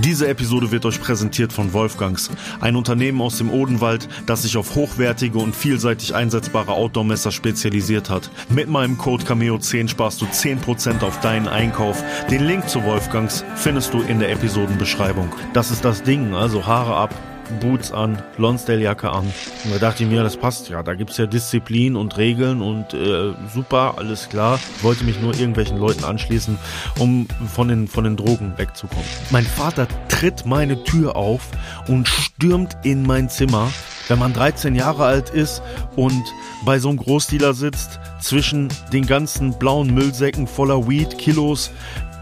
Diese Episode wird euch präsentiert von Wolfgangs, ein Unternehmen aus dem Odenwald, das sich auf hochwertige und vielseitig einsetzbare Outdoor-Messer spezialisiert hat. Mit meinem Code Cameo10 sparst du 10% auf deinen Einkauf. Den Link zu Wolfgangs findest du in der Episodenbeschreibung. Das ist das Ding, also Haare ab, Boots an, Lonsdale-Jacke an. Und da dachte ich mir, das passt ja. Da gibt's ja Disziplin und Regeln und äh, super, alles klar. Wollte mich nur irgendwelchen Leuten anschließen, um von den, von den Drogen wegzukommen. Mein Vater tritt meine Tür auf und stürmt in mein Zimmer. Wenn man 13 Jahre alt ist und bei so einem Großdealer sitzt, zwischen den ganzen blauen Müllsäcken voller Weed, Kilos,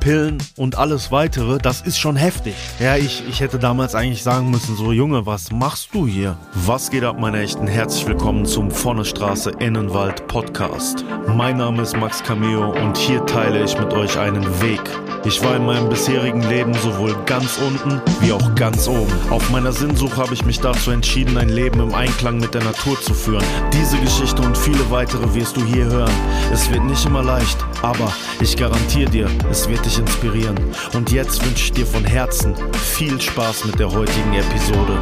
Pillen und alles weitere, das ist schon heftig. Ja, ich, ich hätte damals eigentlich sagen müssen, so Junge, was machst du hier? Was geht ab, meine Echten? Herzlich willkommen zum Vornestraße Innenwald Podcast. Mein Name ist Max Cameo und hier teile ich mit euch einen Weg. Ich war in meinem bisherigen Leben sowohl ganz unten wie auch ganz oben. Auf meiner Sinnsuche habe ich mich dazu entschieden, ein Leben im Einklang mit der Natur zu führen. Diese Geschichte und viele weitere wirst du hier hören. Es wird nicht immer leicht, aber ich garantiere dir, es wird dich inspirieren. Und jetzt wünsche ich dir von Herzen viel Spaß mit der heutigen Episode.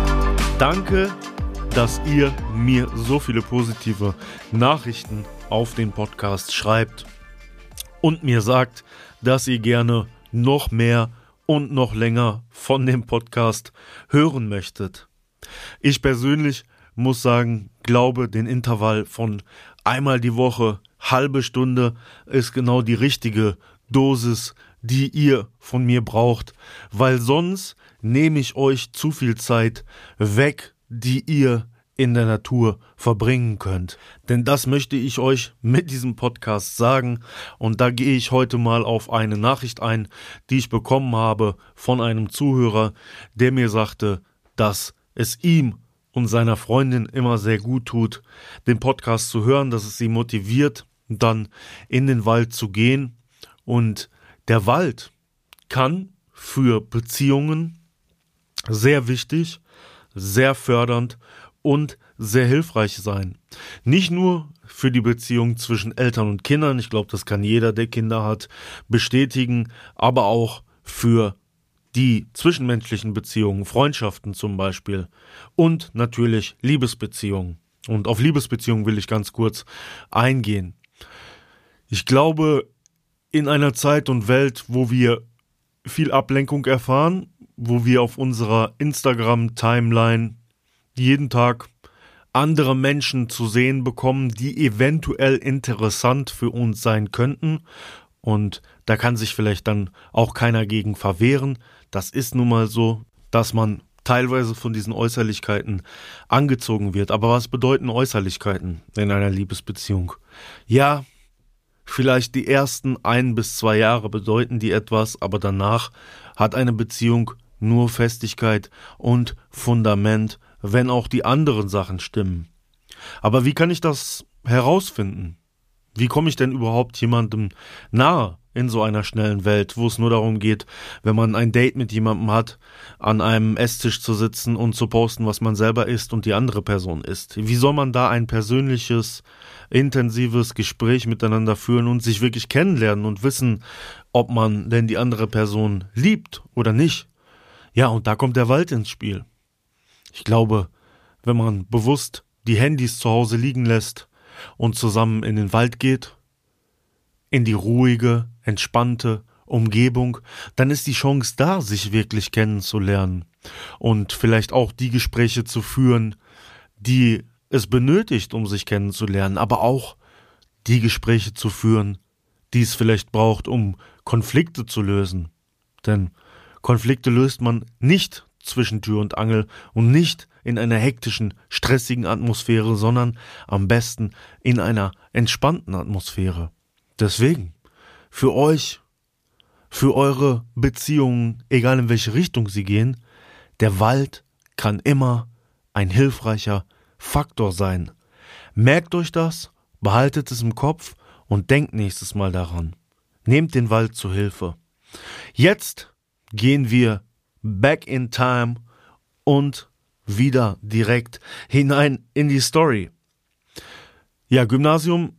Danke, dass ihr mir so viele positive Nachrichten auf den Podcast schreibt und mir sagt, dass ihr gerne noch mehr und noch länger von dem Podcast hören möchtet. Ich persönlich muss sagen, glaube, den Intervall von einmal die Woche, halbe Stunde ist genau die richtige Dosis, die ihr von mir braucht, weil sonst nehme ich euch zu viel Zeit weg, die ihr in der Natur verbringen könnt. Denn das möchte ich euch mit diesem Podcast sagen und da gehe ich heute mal auf eine Nachricht ein, die ich bekommen habe von einem Zuhörer, der mir sagte, dass es ihm und seiner Freundin immer sehr gut tut, den Podcast zu hören, dass es sie motiviert, dann in den Wald zu gehen und der Wald kann für Beziehungen sehr wichtig, sehr fördernd und sehr hilfreich sein. Nicht nur für die Beziehung zwischen Eltern und Kindern, ich glaube, das kann jeder, der Kinder hat, bestätigen, aber auch für die zwischenmenschlichen Beziehungen, Freundschaften zum Beispiel und natürlich Liebesbeziehungen. Und auf Liebesbeziehungen will ich ganz kurz eingehen. Ich glaube, in einer Zeit und Welt, wo wir viel Ablenkung erfahren, wo wir auf unserer Instagram-Timeline jeden Tag andere Menschen zu sehen bekommen, die eventuell interessant für uns sein könnten. Und da kann sich vielleicht dann auch keiner gegen verwehren. Das ist nun mal so, dass man teilweise von diesen Äußerlichkeiten angezogen wird. Aber was bedeuten Äußerlichkeiten in einer Liebesbeziehung? Ja, vielleicht die ersten ein bis zwei Jahre bedeuten die etwas, aber danach hat eine Beziehung nur Festigkeit und Fundament wenn auch die anderen Sachen stimmen. Aber wie kann ich das herausfinden? Wie komme ich denn überhaupt jemandem nahe in so einer schnellen Welt, wo es nur darum geht, wenn man ein Date mit jemandem hat, an einem Esstisch zu sitzen und zu posten, was man selber isst und die andere Person isst? Wie soll man da ein persönliches, intensives Gespräch miteinander führen und sich wirklich kennenlernen und wissen, ob man denn die andere Person liebt oder nicht? Ja, und da kommt der Wald ins Spiel. Ich glaube, wenn man bewusst die Handys zu Hause liegen lässt und zusammen in den Wald geht, in die ruhige, entspannte Umgebung, dann ist die Chance da, sich wirklich kennenzulernen und vielleicht auch die Gespräche zu führen, die es benötigt, um sich kennenzulernen, aber auch die Gespräche zu führen, die es vielleicht braucht, um Konflikte zu lösen. Denn Konflikte löst man nicht zwischen Tür und Angel und nicht in einer hektischen, stressigen Atmosphäre, sondern am besten in einer entspannten Atmosphäre. Deswegen, für euch, für eure Beziehungen, egal in welche Richtung sie gehen, der Wald kann immer ein hilfreicher Faktor sein. Merkt euch das, behaltet es im Kopf und denkt nächstes Mal daran. Nehmt den Wald zu Hilfe. Jetzt gehen wir back in time und wieder direkt hinein in die Story. Ja, Gymnasium,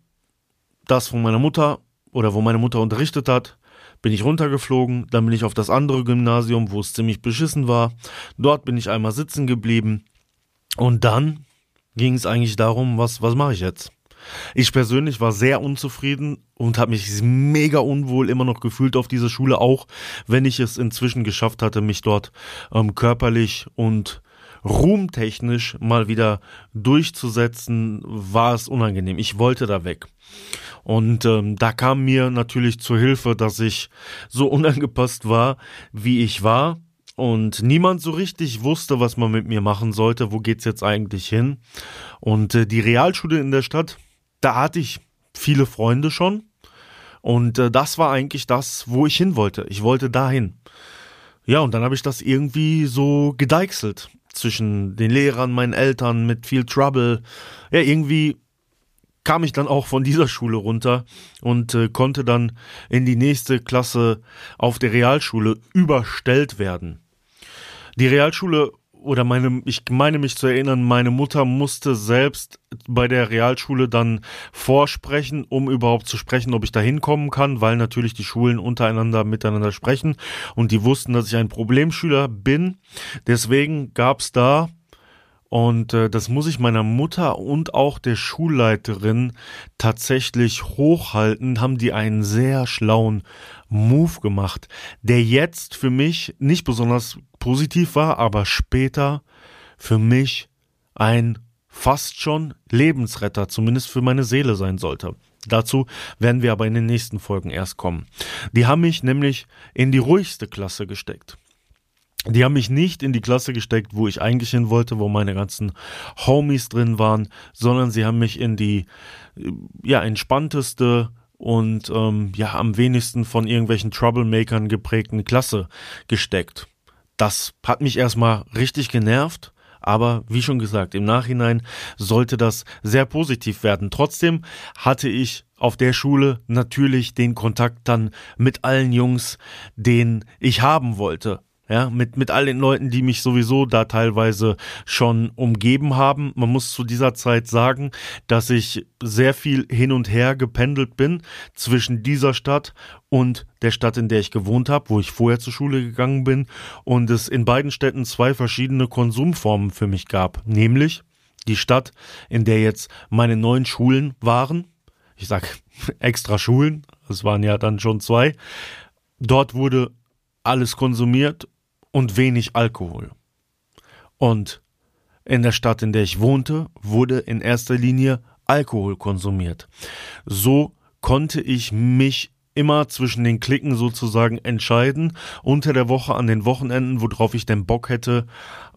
das von meiner Mutter oder wo meine Mutter unterrichtet hat, bin ich runtergeflogen, dann bin ich auf das andere Gymnasium, wo es ziemlich beschissen war. Dort bin ich einmal sitzen geblieben. Und dann ging es eigentlich darum, was, was mache ich jetzt? Ich persönlich war sehr unzufrieden und habe mich mega unwohl immer noch gefühlt auf dieser Schule, auch wenn ich es inzwischen geschafft hatte, mich dort ähm, körperlich und ruhmtechnisch mal wieder durchzusetzen, war es unangenehm. Ich wollte da weg. Und ähm, da kam mir natürlich zur Hilfe, dass ich so unangepasst war, wie ich war. Und niemand so richtig wusste, was man mit mir machen sollte. Wo geht's jetzt eigentlich hin? Und äh, die Realschule in der Stadt, da hatte ich viele Freunde schon. Und äh, das war eigentlich das, wo ich hin wollte. Ich wollte dahin. Ja, und dann habe ich das irgendwie so gedeichselt zwischen den Lehrern, meinen Eltern mit viel Trouble. Ja, irgendwie kam ich dann auch von dieser Schule runter und äh, konnte dann in die nächste Klasse auf der Realschule überstellt werden. Die Realschule oder meine, ich meine mich zu erinnern, meine Mutter musste selbst bei der Realschule dann vorsprechen, um überhaupt zu sprechen, ob ich da hinkommen kann, weil natürlich die Schulen untereinander miteinander sprechen und die wussten, dass ich ein Problemschüler bin. Deswegen gab's da und äh, das muss ich meiner Mutter und auch der Schulleiterin tatsächlich hochhalten, haben die einen sehr schlauen Move gemacht, der jetzt für mich nicht besonders positiv war, aber später für mich ein fast schon Lebensretter, zumindest für meine Seele sein sollte. Dazu werden wir aber in den nächsten Folgen erst kommen. Die haben mich nämlich in die ruhigste Klasse gesteckt. Die haben mich nicht in die Klasse gesteckt, wo ich eigentlich hin wollte, wo meine ganzen Homies drin waren, sondern sie haben mich in die ja entspannteste und ähm, ja am wenigsten von irgendwelchen Troublemakern geprägten Klasse gesteckt. Das hat mich erstmal richtig genervt, aber wie schon gesagt, im Nachhinein sollte das sehr positiv werden. Trotzdem hatte ich auf der Schule natürlich den Kontakt dann mit allen Jungs, den ich haben wollte. Ja, mit, mit all den Leuten, die mich sowieso da teilweise schon umgeben haben. Man muss zu dieser Zeit sagen, dass ich sehr viel hin und her gependelt bin zwischen dieser Stadt und der Stadt, in der ich gewohnt habe, wo ich vorher zur Schule gegangen bin. Und es in beiden Städten zwei verschiedene Konsumformen für mich gab. Nämlich die Stadt, in der jetzt meine neuen Schulen waren. Ich sag extra Schulen, es waren ja dann schon zwei. Dort wurde alles konsumiert und wenig Alkohol. Und in der Stadt, in der ich wohnte, wurde in erster Linie Alkohol konsumiert. So konnte ich mich immer zwischen den Klicken sozusagen entscheiden, unter der Woche an den Wochenenden, worauf ich denn Bock hätte,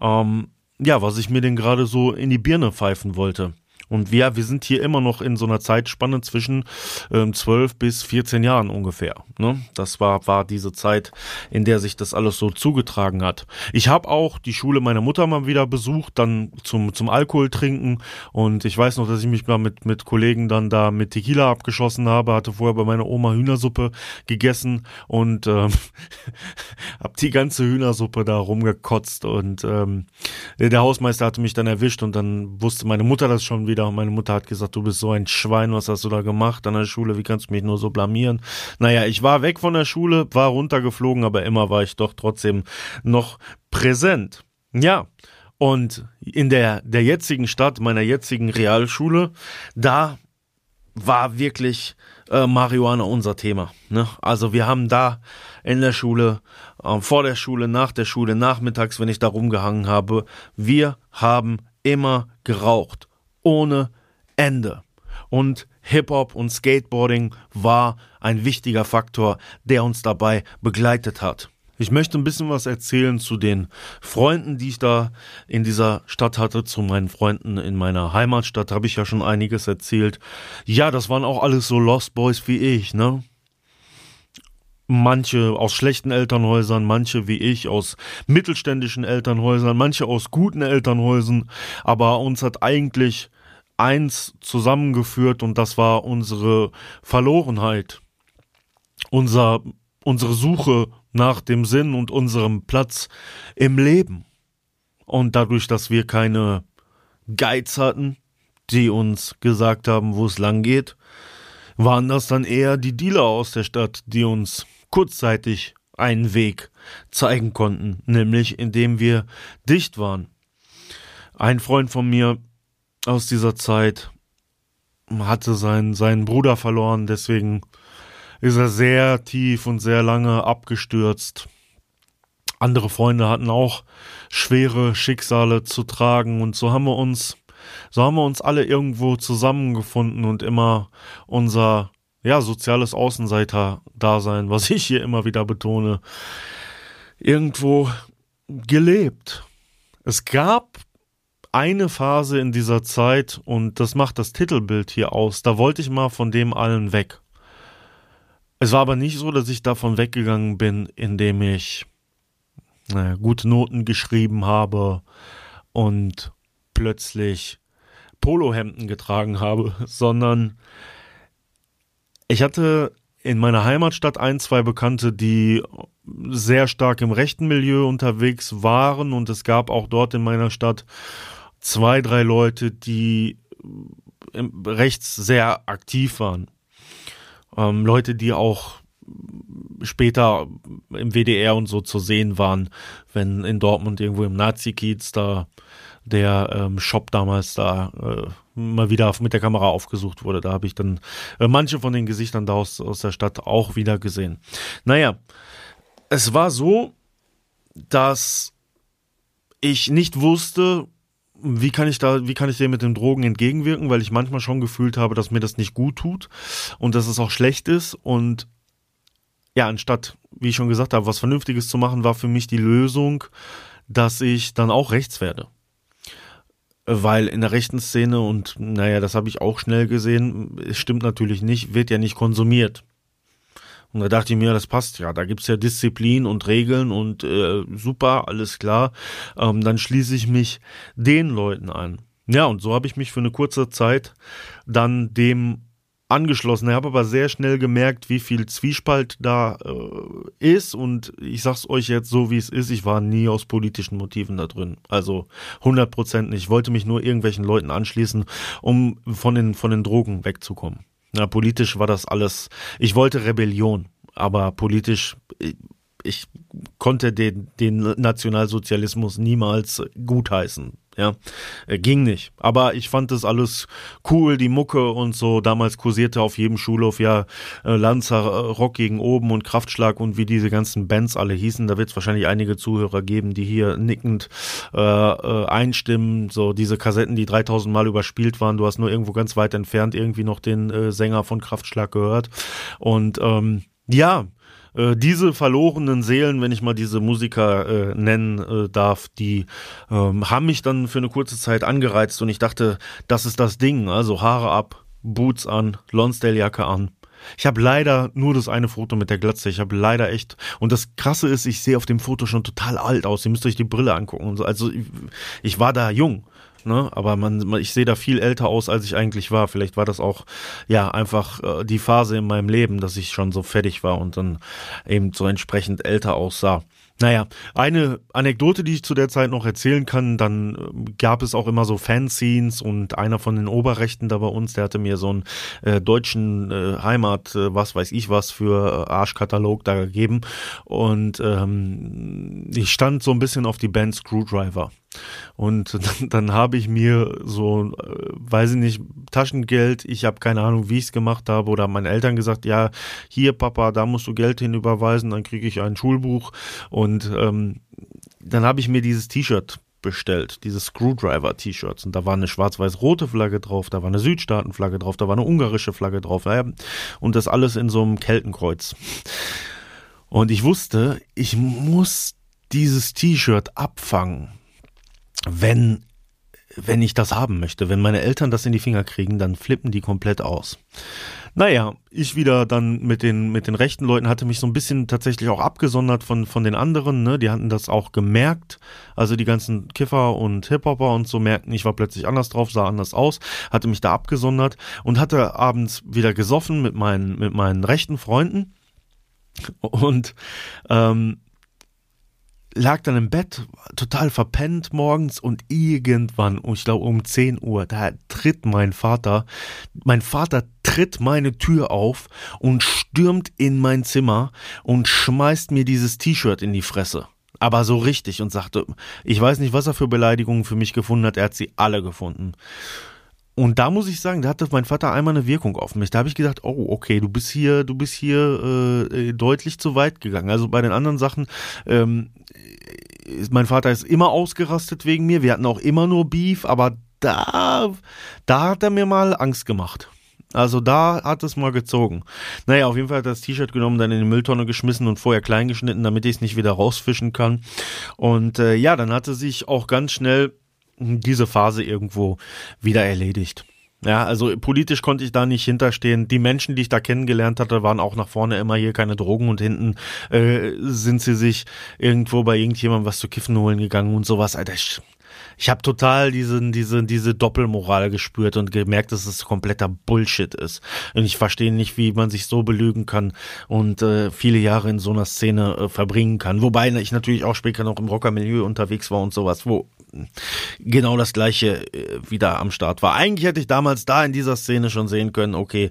ähm, ja, was ich mir denn gerade so in die Birne pfeifen wollte. Und wir, wir sind hier immer noch in so einer Zeitspanne zwischen ähm, 12 bis 14 Jahren ungefähr. Ne? Das war, war diese Zeit, in der sich das alles so zugetragen hat. Ich habe auch die Schule meiner Mutter mal wieder besucht, dann zum, zum Alkohol trinken. Und ich weiß noch, dass ich mich mal mit, mit Kollegen dann da mit Tequila abgeschossen habe, hatte vorher bei meiner Oma Hühnersuppe gegessen und ähm, hab die ganze Hühnersuppe da rumgekotzt. Und ähm, der Hausmeister hatte mich dann erwischt und dann wusste meine Mutter das schon wieder wieder meine Mutter hat gesagt, du bist so ein Schwein, was hast du da gemacht an der Schule, wie kannst du mich nur so blamieren? Naja, ich war weg von der Schule, war runtergeflogen, aber immer war ich doch trotzdem noch präsent. Ja, und in der, der jetzigen Stadt, meiner jetzigen Realschule, da war wirklich äh, Marihuana unser Thema. Ne? Also wir haben da in der Schule, äh, vor der Schule, nach der Schule, nachmittags, wenn ich da rumgehangen habe, wir haben immer geraucht ohne Ende. Und Hip-Hop und Skateboarding war ein wichtiger Faktor, der uns dabei begleitet hat. Ich möchte ein bisschen was erzählen zu den Freunden, die ich da in dieser Stadt hatte, zu meinen Freunden in meiner Heimatstadt habe ich ja schon einiges erzählt. Ja, das waren auch alles so Lost Boys wie ich, ne? Manche aus schlechten Elternhäusern, manche wie ich aus mittelständischen Elternhäusern, manche aus guten Elternhäusern, aber uns hat eigentlich eins zusammengeführt und das war unsere Verlorenheit, unser, unsere Suche nach dem Sinn und unserem Platz im Leben. Und dadurch, dass wir keine Guides hatten, die uns gesagt haben, wo es lang geht, waren das dann eher die Dealer aus der Stadt, die uns kurzzeitig einen Weg zeigen konnten, nämlich indem wir dicht waren. Ein Freund von mir aus dieser Zeit hatte seinen, seinen Bruder verloren, deswegen ist er sehr tief und sehr lange abgestürzt. Andere Freunde hatten auch schwere Schicksale zu tragen und so haben wir uns, so haben wir uns alle irgendwo zusammengefunden und immer unser ja, soziales Außenseiter-Dasein, was ich hier immer wieder betone, irgendwo gelebt. Es gab eine Phase in dieser Zeit, und das macht das Titelbild hier aus, da wollte ich mal von dem allen weg. Es war aber nicht so, dass ich davon weggegangen bin, indem ich naja, gute Noten geschrieben habe und plötzlich Polohemden getragen habe, sondern ich hatte in meiner Heimatstadt ein, zwei Bekannte, die sehr stark im rechten Milieu unterwegs waren und es gab auch dort in meiner Stadt zwei, drei Leute, die rechts sehr aktiv waren. Ähm, Leute, die auch später im WDR und so zu sehen waren, wenn in Dortmund irgendwo im Nazi-Kiez da der ähm, Shop damals da äh, mal wieder mit der Kamera aufgesucht wurde. Da habe ich dann äh, manche von den Gesichtern da aus, aus der Stadt auch wieder gesehen. Naja, es war so, dass ich nicht wusste, wie kann ich da, wie kann ich dem mit den Drogen entgegenwirken, weil ich manchmal schon gefühlt habe, dass mir das nicht gut tut und dass es auch schlecht ist und ja, anstatt, wie ich schon gesagt habe, was Vernünftiges zu machen, war für mich die Lösung, dass ich dann auch rechts werde. Weil in der rechten Szene, und naja, das habe ich auch schnell gesehen, es stimmt natürlich nicht, wird ja nicht konsumiert. Und da dachte ich mir, das passt ja. Da gibt's ja Disziplin und Regeln und äh, super, alles klar. Ähm, dann schließe ich mich den Leuten an. Ja, und so habe ich mich für eine kurze Zeit dann dem angeschlossen. Ich habe aber sehr schnell gemerkt, wie viel Zwiespalt da äh, ist. Und ich sag's euch jetzt so, wie es ist. Ich war nie aus politischen Motiven da drin. Also 100 Prozent nicht. Ich wollte mich nur irgendwelchen Leuten anschließen, um von den, von den Drogen wegzukommen. Na, politisch war das alles. Ich wollte Rebellion, aber politisch, ich, ich konnte den, den Nationalsozialismus niemals gutheißen. Ja, äh, ging nicht. Aber ich fand das alles cool, die Mucke und so. Damals kursierte auf jedem Schulhof ja äh, Lanzer, äh, Rock gegen oben und Kraftschlag und wie diese ganzen Bands alle hießen. Da wird es wahrscheinlich einige Zuhörer geben, die hier nickend äh, äh, einstimmen. So diese Kassetten, die 3000 Mal überspielt waren. Du hast nur irgendwo ganz weit entfernt irgendwie noch den Sänger von Kraftschlag gehört. Und ähm, ja, äh, diese verlorenen Seelen, wenn ich mal diese Musiker äh, nennen äh, darf, die ähm, haben mich dann für eine kurze Zeit angereizt und ich dachte, das ist das Ding. Also Haare ab, Boots an, Lonsdale-Jacke an. Ich habe leider nur das eine Foto mit der Glatze. Ich habe leider echt. Und das Krasse ist, ich sehe auf dem Foto schon total alt aus. Ihr müsst euch die Brille angucken. Und so. Also ich, ich war da jung ne? Aber man, ich sehe da viel älter aus, als ich eigentlich war. Vielleicht war das auch ja einfach äh, die Phase in meinem Leben, dass ich schon so fertig war und dann eben so entsprechend älter aussah. Naja, eine Anekdote, die ich zu der Zeit noch erzählen kann, dann äh, gab es auch immer so Fanscenes und einer von den Oberrechten da bei uns, der hatte mir so einen äh, deutschen äh, Heimat, äh, was weiß ich was für äh, Arschkatalog da gegeben und ähm, ich stand so ein bisschen auf die Band Screwdriver. Und dann, dann habe ich mir so, äh, weiß ich nicht, Taschengeld, ich habe keine Ahnung, wie ich es gemacht habe, oder meinen Eltern gesagt, ja, hier Papa, da musst du Geld hinüberweisen, dann kriege ich ein Schulbuch. Und ähm, dann habe ich mir dieses T-Shirt bestellt, dieses Screwdriver-T-Shirts. Und da war eine schwarz-weiß-rote Flagge drauf, da war eine Südstaaten-Flagge drauf, da war eine ungarische Flagge drauf. Und das alles in so einem Keltenkreuz. Und ich wusste, ich muss dieses T-Shirt abfangen wenn, wenn ich das haben möchte. Wenn meine Eltern das in die Finger kriegen, dann flippen die komplett aus. Naja, ich wieder dann mit den, mit den rechten Leuten hatte mich so ein bisschen tatsächlich auch abgesondert von, von den anderen, ne? Die hatten das auch gemerkt. Also die ganzen Kiffer und Hip-Hopper und so merkten, ich war plötzlich anders drauf, sah anders aus, hatte mich da abgesondert und hatte abends wieder gesoffen mit meinen, mit meinen rechten Freunden. Und ähm, lag dann im Bett, total verpennt morgens und irgendwann, ich glaube um 10 Uhr, da tritt mein Vater, mein Vater tritt tritt meine Tür auf und stürmt in mein Zimmer und schmeißt mir dieses T-Shirt in die Fresse. Aber so richtig und sagte, ich weiß nicht, was er für Beleidigungen für mich gefunden hat, er hat sie alle gefunden. Und da muss ich sagen, da hatte mein Vater einmal eine Wirkung auf mich. Da habe ich gedacht, oh, okay, du bist hier, du bist hier äh, deutlich zu weit gegangen. Also bei den anderen Sachen, ähm, mein Vater ist immer ausgerastet wegen mir. Wir hatten auch immer nur Beef, aber da, da hat er mir mal Angst gemacht. Also da hat es mal gezogen. Naja, auf jeden Fall hat er das T-Shirt genommen, dann in die Mülltonne geschmissen und vorher klein geschnitten, damit ich es nicht wieder rausfischen kann. Und äh, ja, dann hatte sich auch ganz schnell diese Phase irgendwo wieder erledigt. Ja, also politisch konnte ich da nicht hinterstehen. Die Menschen, die ich da kennengelernt hatte, waren auch nach vorne immer hier keine Drogen und hinten äh, sind sie sich irgendwo bei irgendjemandem was zu kiffen holen gegangen und sowas. Alter, ich, ich habe total diese, diese, diese Doppelmoral gespürt und gemerkt, dass es kompletter Bullshit ist. Und ich verstehe nicht, wie man sich so belügen kann und äh, viele Jahre in so einer Szene äh, verbringen kann. Wobei ich natürlich auch später noch im Rockermilieu unterwegs war und sowas, wo genau das gleiche äh, wieder am Start war. Eigentlich hätte ich damals da in dieser Szene schon sehen können, okay,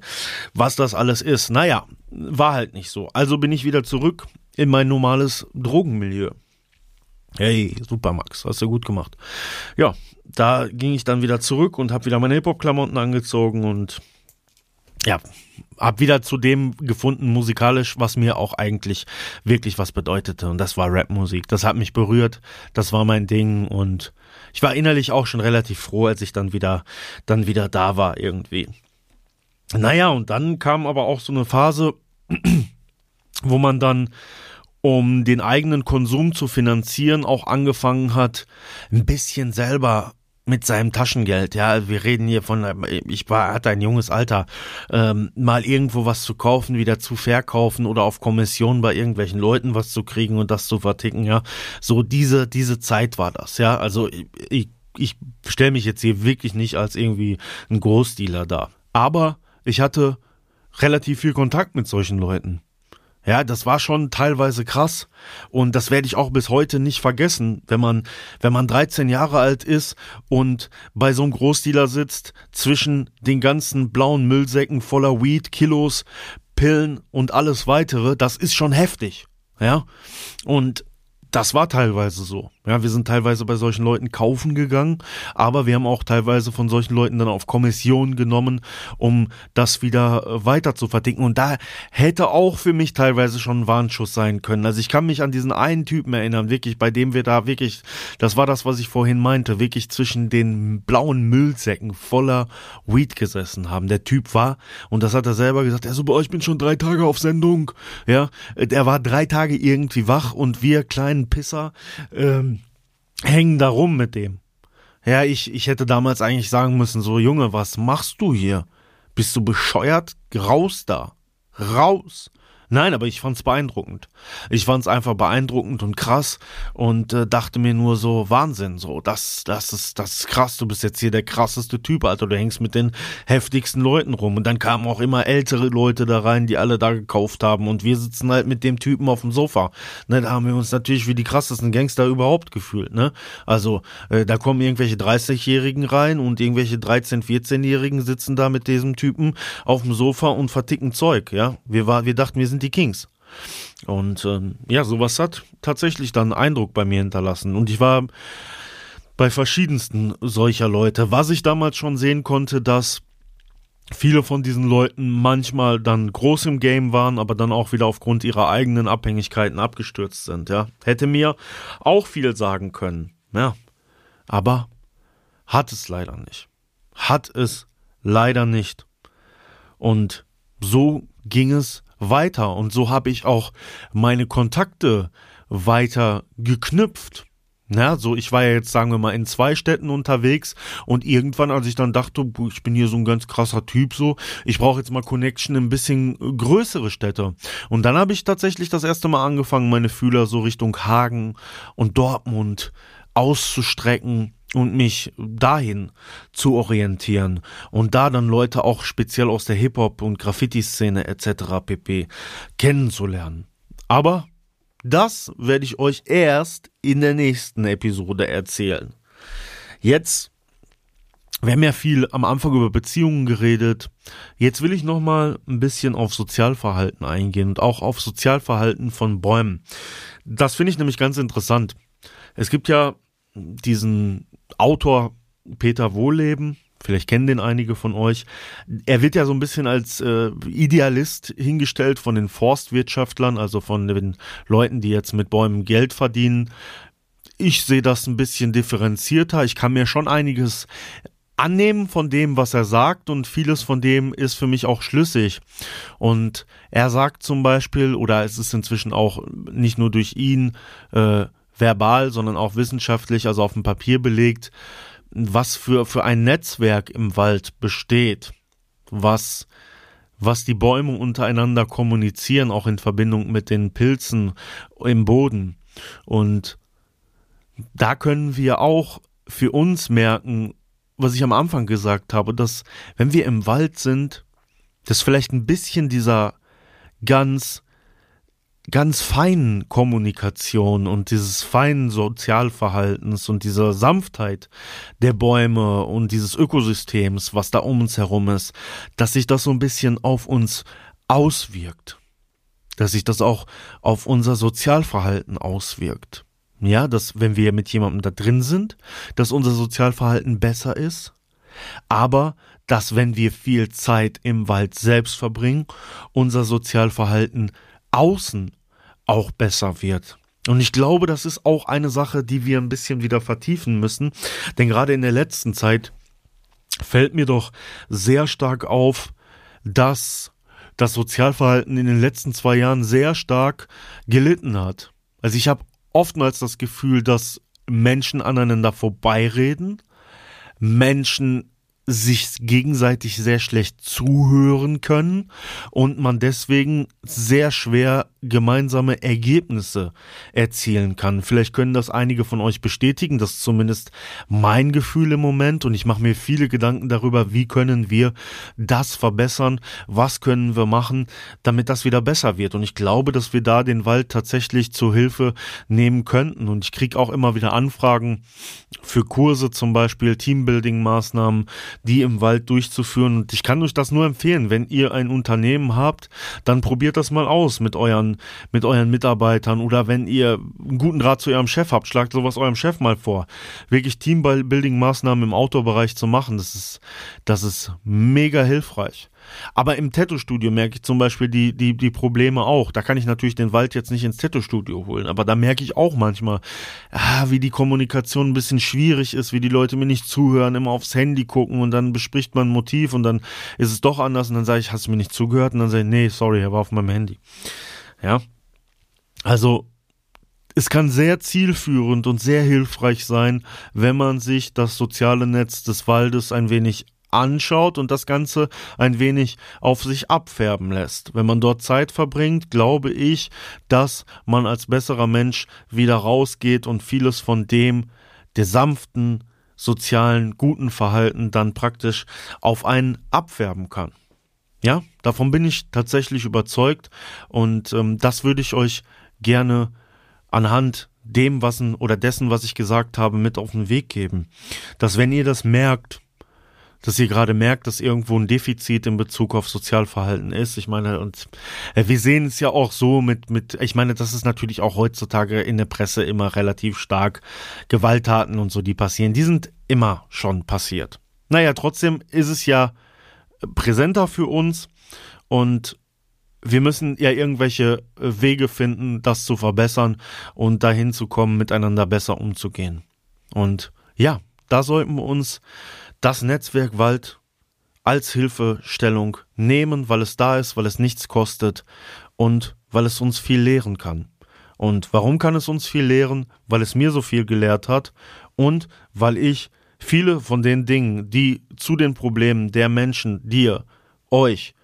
was das alles ist. Naja, war halt nicht so. Also bin ich wieder zurück in mein normales Drogenmilieu. Hey, super Max, hast du gut gemacht. Ja, da ging ich dann wieder zurück und habe wieder meine Hip-Hop-Klamotten angezogen und ja, hab wieder zu dem gefunden musikalisch, was mir auch eigentlich wirklich was bedeutete und das war Rapmusik. Das hat mich berührt, das war mein Ding und ich war innerlich auch schon relativ froh, als ich dann wieder dann wieder da war irgendwie. Naja, und dann kam aber auch so eine Phase, wo man dann um den eigenen Konsum zu finanzieren, auch angefangen hat, ein bisschen selber mit seinem Taschengeld, ja, wir reden hier von, ich war, hatte ein junges Alter, ähm, mal irgendwo was zu kaufen, wieder zu verkaufen oder auf Kommission bei irgendwelchen Leuten was zu kriegen und das zu verticken, ja, so diese, diese Zeit war das, ja, also ich, ich stelle mich jetzt hier wirklich nicht als irgendwie ein Großdealer da, aber ich hatte relativ viel Kontakt mit solchen Leuten. Ja, das war schon teilweise krass und das werde ich auch bis heute nicht vergessen, wenn man wenn man 13 Jahre alt ist und bei so einem Großdealer sitzt zwischen den ganzen blauen Müllsäcken voller Weed, Kilos, Pillen und alles weitere, das ist schon heftig. Ja? Und das war teilweise so. Ja, wir sind teilweise bei solchen Leuten kaufen gegangen, aber wir haben auch teilweise von solchen Leuten dann auf Kommission genommen, um das wieder äh, weiter zu verdicken. Und da hätte auch für mich teilweise schon ein Warnschuss sein können. Also ich kann mich an diesen einen Typen erinnern, wirklich, bei dem wir da wirklich, das war das, was ich vorhin meinte, wirklich zwischen den blauen Müllsäcken voller Weed gesessen haben. Der Typ war, und das hat er selber gesagt, er so, bei euch bin schon drei Tage auf Sendung. Ja, er war drei Tage irgendwie wach und wir kleinen Pisser, ähm, hängen da rum mit dem. Ja, ich, ich hätte damals eigentlich sagen müssen, so Junge, was machst du hier? Bist du bescheuert? Raus da. Raus. Nein, aber ich fand's beeindruckend. Ich fand's einfach beeindruckend und krass und äh, dachte mir nur so Wahnsinn, so das das ist das ist krass, du bist jetzt hier der krasseste Typ, Alter, du hängst mit den heftigsten Leuten rum und dann kamen auch immer ältere Leute da rein, die alle da gekauft haben und wir sitzen halt mit dem Typen auf dem Sofa. Ne, da haben wir uns natürlich wie die krassesten Gangster überhaupt gefühlt, ne? Also, äh, da kommen irgendwelche 30-jährigen rein und irgendwelche 13, 14-jährigen sitzen da mit diesem Typen auf dem Sofa und verticken Zeug, ja? Wir war wir dachten, wir sind sind die Kings. Und ähm, ja, sowas hat tatsächlich dann Eindruck bei mir hinterlassen. Und ich war bei verschiedensten solcher Leute. Was ich damals schon sehen konnte, dass viele von diesen Leuten manchmal dann groß im Game waren, aber dann auch wieder aufgrund ihrer eigenen Abhängigkeiten abgestürzt sind, ja. Hätte mir auch viel sagen können, ja. Aber hat es leider nicht. Hat es leider nicht. Und so ging es weiter. Und so habe ich auch meine Kontakte weiter geknüpft. Ja, so ich war ja jetzt, sagen wir mal, in zwei Städten unterwegs und irgendwann, als ich dann dachte, ich bin hier so ein ganz krasser Typ, so, ich brauche jetzt mal Connection in ein bisschen größere Städte. Und dann habe ich tatsächlich das erste Mal angefangen, meine Fühler so Richtung Hagen und Dortmund auszustrecken und mich dahin zu orientieren und da dann Leute auch speziell aus der Hip-Hop und Graffiti-Szene etc. pp. kennenzulernen. Aber das werde ich euch erst in der nächsten Episode erzählen. Jetzt wir haben ja viel am Anfang über Beziehungen geredet. Jetzt will ich noch mal ein bisschen auf Sozialverhalten eingehen und auch auf Sozialverhalten von Bäumen. Das finde ich nämlich ganz interessant. Es gibt ja diesen Autor Peter Wohleben, vielleicht kennen den einige von euch. Er wird ja so ein bisschen als äh, Idealist hingestellt von den Forstwirtschaftlern, also von den Leuten, die jetzt mit Bäumen Geld verdienen. Ich sehe das ein bisschen differenzierter. Ich kann mir schon einiges annehmen von dem, was er sagt und vieles von dem ist für mich auch schlüssig. Und er sagt zum Beispiel, oder es ist inzwischen auch nicht nur durch ihn äh, verbal, sondern auch wissenschaftlich, also auf dem Papier belegt, was für, für ein Netzwerk im Wald besteht, was, was die Bäume untereinander kommunizieren, auch in Verbindung mit den Pilzen im Boden. Und da können wir auch für uns merken, was ich am Anfang gesagt habe, dass wenn wir im Wald sind, dass vielleicht ein bisschen dieser ganz ganz feinen Kommunikation und dieses feinen Sozialverhaltens und dieser Sanftheit der Bäume und dieses Ökosystems, was da um uns herum ist, dass sich das so ein bisschen auf uns auswirkt. Dass sich das auch auf unser Sozialverhalten auswirkt. Ja, dass wenn wir mit jemandem da drin sind, dass unser Sozialverhalten besser ist, aber dass wenn wir viel Zeit im Wald selbst verbringen, unser Sozialverhalten außen auch besser wird. Und ich glaube, das ist auch eine Sache, die wir ein bisschen wieder vertiefen müssen, denn gerade in der letzten Zeit fällt mir doch sehr stark auf, dass das Sozialverhalten in den letzten zwei Jahren sehr stark gelitten hat. Also ich habe oftmals das Gefühl, dass Menschen aneinander vorbeireden, Menschen sich gegenseitig sehr schlecht zuhören können und man deswegen sehr schwer gemeinsame Ergebnisse erzielen kann. Vielleicht können das einige von euch bestätigen, das ist zumindest mein Gefühl im Moment. Und ich mache mir viele Gedanken darüber, wie können wir das verbessern, was können wir machen, damit das wieder besser wird? Und ich glaube, dass wir da den Wald tatsächlich zur Hilfe nehmen könnten. Und ich kriege auch immer wieder Anfragen für Kurse zum Beispiel, Teambuilding-Maßnahmen, die im Wald durchzuführen. Und ich kann euch das nur empfehlen, wenn ihr ein Unternehmen habt, dann probiert das mal aus mit euren, mit euren Mitarbeitern oder wenn ihr einen guten Draht zu eurem Chef habt, schlagt sowas eurem Chef mal vor. Wirklich Teambuilding-Maßnahmen im Outdoor-Bereich zu machen, das ist, das ist mega hilfreich. Aber im Tattoo-Studio merke ich zum Beispiel die, die, die Probleme auch. Da kann ich natürlich den Wald jetzt nicht ins Tattoo-Studio holen, aber da merke ich auch manchmal, ah, wie die Kommunikation ein bisschen schwierig ist, wie die Leute mir nicht zuhören, immer aufs Handy gucken und dann bespricht man ein Motiv und dann ist es doch anders und dann sage ich, hast du mir nicht zugehört? Und dann sage ich, nee, sorry, er war auf meinem Handy. Ja. Also, es kann sehr zielführend und sehr hilfreich sein, wenn man sich das soziale Netz des Waldes ein wenig anschaut und das Ganze ein wenig auf sich abfärben lässt. Wenn man dort Zeit verbringt, glaube ich, dass man als besserer Mensch wieder rausgeht und vieles von dem, der sanften, sozialen, guten Verhalten dann praktisch auf einen abfärben kann. Ja, davon bin ich tatsächlich überzeugt und ähm, das würde ich euch gerne anhand dem, was oder dessen, was ich gesagt habe, mit auf den Weg geben. Dass wenn ihr das merkt, dass ihr gerade merkt, dass irgendwo ein Defizit in Bezug auf Sozialverhalten ist. Ich meine, und äh, wir sehen es ja auch so mit, mit, ich meine, das ist natürlich auch heutzutage in der Presse immer relativ stark Gewalttaten und so, die passieren. Die sind immer schon passiert. Naja, trotzdem ist es ja präsenter für uns und wir müssen ja irgendwelche Wege finden, das zu verbessern und dahin zu kommen, miteinander besser umzugehen. Und ja, da sollten wir uns das Netzwerk Wald als Hilfestellung nehmen, weil es da ist, weil es nichts kostet und weil es uns viel lehren kann. Und warum kann es uns viel lehren? Weil es mir so viel gelehrt hat und weil ich viele von den Dingen, die zu den Problemen der Menschen, dir, euch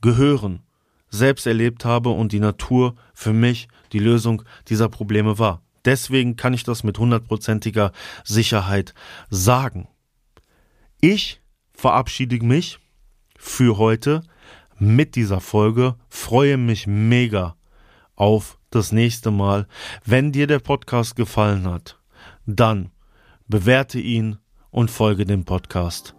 gehören, selbst erlebt habe und die Natur für mich die Lösung dieser Probleme war. Deswegen kann ich das mit hundertprozentiger Sicherheit sagen. Ich verabschiede mich für heute mit dieser Folge, freue mich mega auf das nächste Mal. Wenn dir der Podcast gefallen hat, dann bewerte ihn und folge dem Podcast.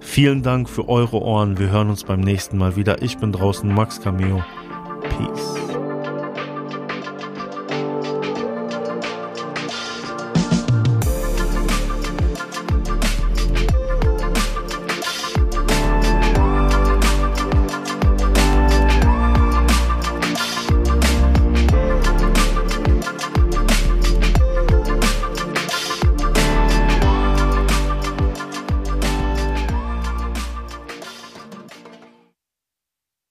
Vielen Dank für eure Ohren. Wir hören uns beim nächsten Mal wieder. Ich bin draußen, Max Cameo. Peace.